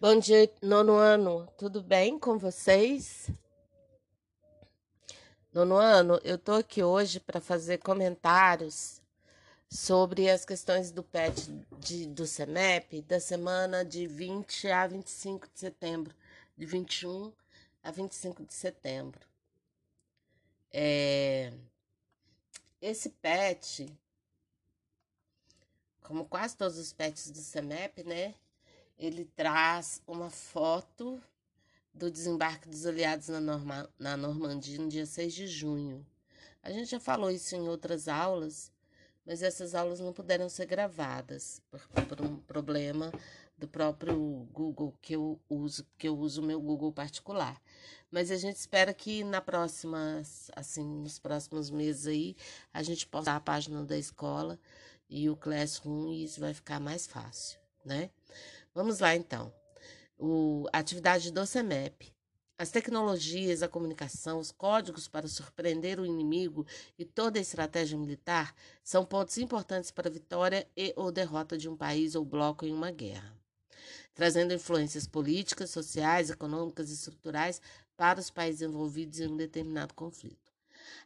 Bom dia, nono ano, tudo bem com vocês? Nono ano, eu tô aqui hoje para fazer comentários sobre as questões do PET de, do CEMEP da semana de 20 a 25 de setembro, de 21 a 25 de setembro. É, esse PET, como quase todos os PETs do CEMEP, né? Ele traz uma foto do desembarque dos aliados na, Norma, na Normandia no dia 6 de junho. A gente já falou isso em outras aulas, mas essas aulas não puderam ser gravadas por, por um problema do próprio Google que eu uso, que eu uso o meu Google particular. Mas a gente espera que na próxima, assim, nos próximos meses aí, a gente possa a página da escola e o Classroom e isso vai ficar mais fácil, né? Vamos lá então. O, a atividade do CEMEP. As tecnologias, a comunicação, os códigos para surpreender o inimigo e toda a estratégia militar são pontos importantes para a vitória e ou derrota de um país ou bloco em uma guerra, trazendo influências políticas, sociais, econômicas e estruturais para os países envolvidos em um determinado conflito.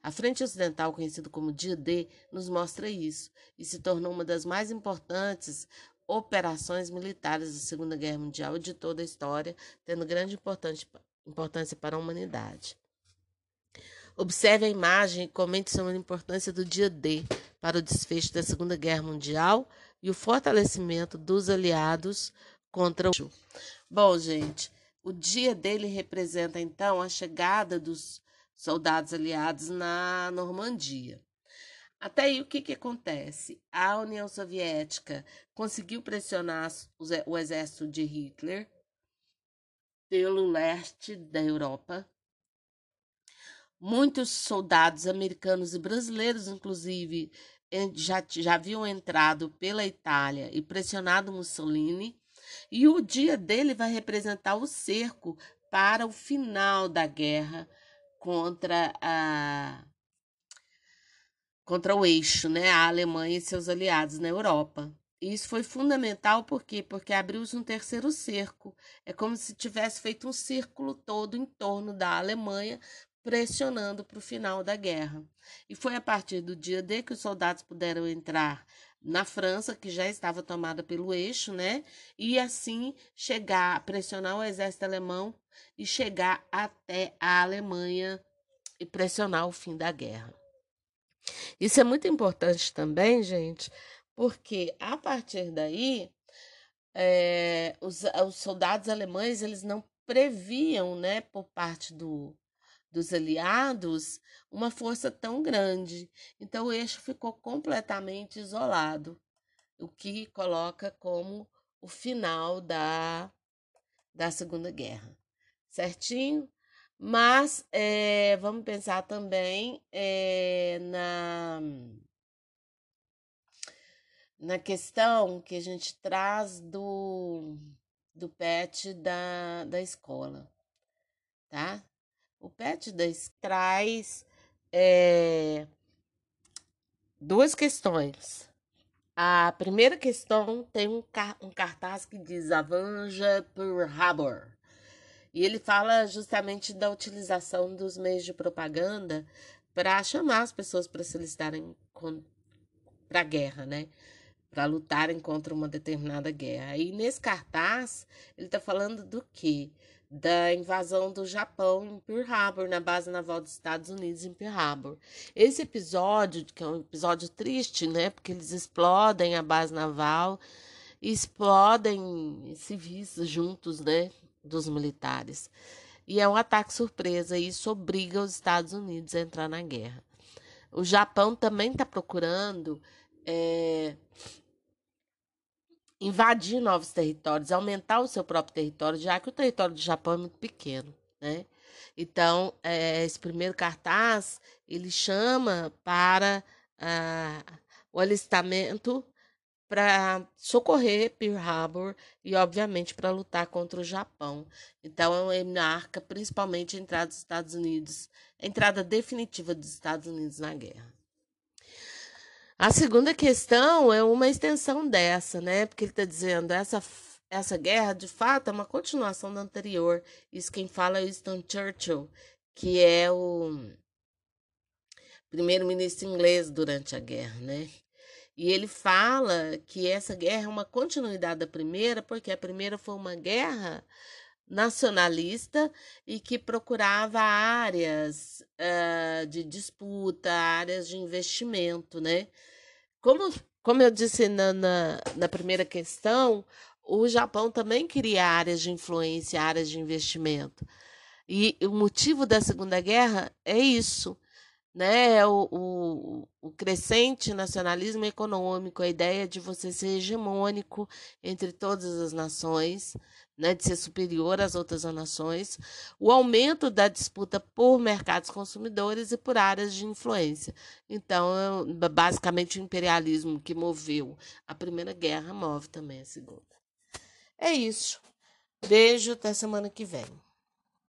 A Frente Ocidental, conhecida como Dia D, nos mostra isso e se tornou uma das mais importantes operações militares da Segunda Guerra Mundial e de toda a história, tendo grande importância para a humanidade. Observe a imagem e comente sobre a importância do dia D para o desfecho da Segunda Guerra Mundial e o fortalecimento dos aliados contra o. Bom, gente, o dia dele representa então a chegada dos soldados aliados na Normandia. Até aí, o que, que acontece? A União Soviética conseguiu pressionar o exército de Hitler pelo leste da Europa. Muitos soldados americanos e brasileiros, inclusive, já, já haviam entrado pela Itália e pressionado Mussolini. E o dia dele vai representar o cerco para o final da guerra contra a contra o eixo, né, a Alemanha e seus aliados na Europa. E isso foi fundamental por quê? Porque abriu-se um terceiro cerco. É como se tivesse feito um círculo todo em torno da Alemanha, pressionando para o final da guerra. E foi a partir do dia D que os soldados puderam entrar na França, que já estava tomada pelo eixo, né? E assim chegar, pressionar o exército alemão e chegar até a Alemanha e pressionar o fim da guerra. Isso é muito importante também, gente, porque a partir daí é, os, os, soldados alemães eles não previam, né, por parte do, dos aliados, uma força tão grande. Então o eixo ficou completamente isolado, o que coloca como o final da, da Segunda Guerra. Certinho? Mas é, vamos pensar também é, na, na questão que a gente traz do, do PET da, da escola, tá? O PET da, traz é, duas questões. A primeira questão tem um, um cartaz que diz Avanja por Harbor. E ele fala justamente da utilização dos meios de propaganda para chamar as pessoas para se listarem para a guerra, né? Para lutarem contra uma determinada guerra. E nesse cartaz, ele está falando do quê? Da invasão do Japão em Pearl Harbor, na base naval dos Estados Unidos em Pearl Harbor. Esse episódio, que é um episódio triste, né? Porque eles explodem a base naval, explodem civis juntos, né? Dos militares. E é um ataque surpresa, e isso obriga os Estados Unidos a entrar na guerra. O Japão também está procurando é, invadir novos territórios, aumentar o seu próprio território, já que o território do Japão é muito pequeno, né? Então, é, esse primeiro cartaz, ele chama para ah, o alistamento para socorrer Pearl Harbor e, obviamente, para lutar contra o Japão. Então, ele marca principalmente a entrada dos Estados Unidos, a entrada definitiva dos Estados Unidos na guerra. A segunda questão é uma extensão dessa, né? Porque ele está dizendo essa essa guerra, de fato, é uma continuação da anterior. Isso quem fala é Winston Churchill, que é o primeiro-ministro inglês durante a guerra, né? E ele fala que essa guerra é uma continuidade da primeira, porque a primeira foi uma guerra nacionalista e que procurava áreas uh, de disputa, áreas de investimento, né? Como, como eu disse na, na, na primeira questão, o Japão também queria áreas de influência, áreas de investimento. E o motivo da Segunda Guerra é isso né, o, o, o, crescente nacionalismo econômico, a ideia de você ser hegemônico entre todas as nações, né, de ser superior às outras nações, o aumento da disputa por mercados consumidores e por áreas de influência. Então, basicamente, o imperialismo que moveu a Primeira Guerra move também a Segunda. É isso. Beijo, até semana que vem.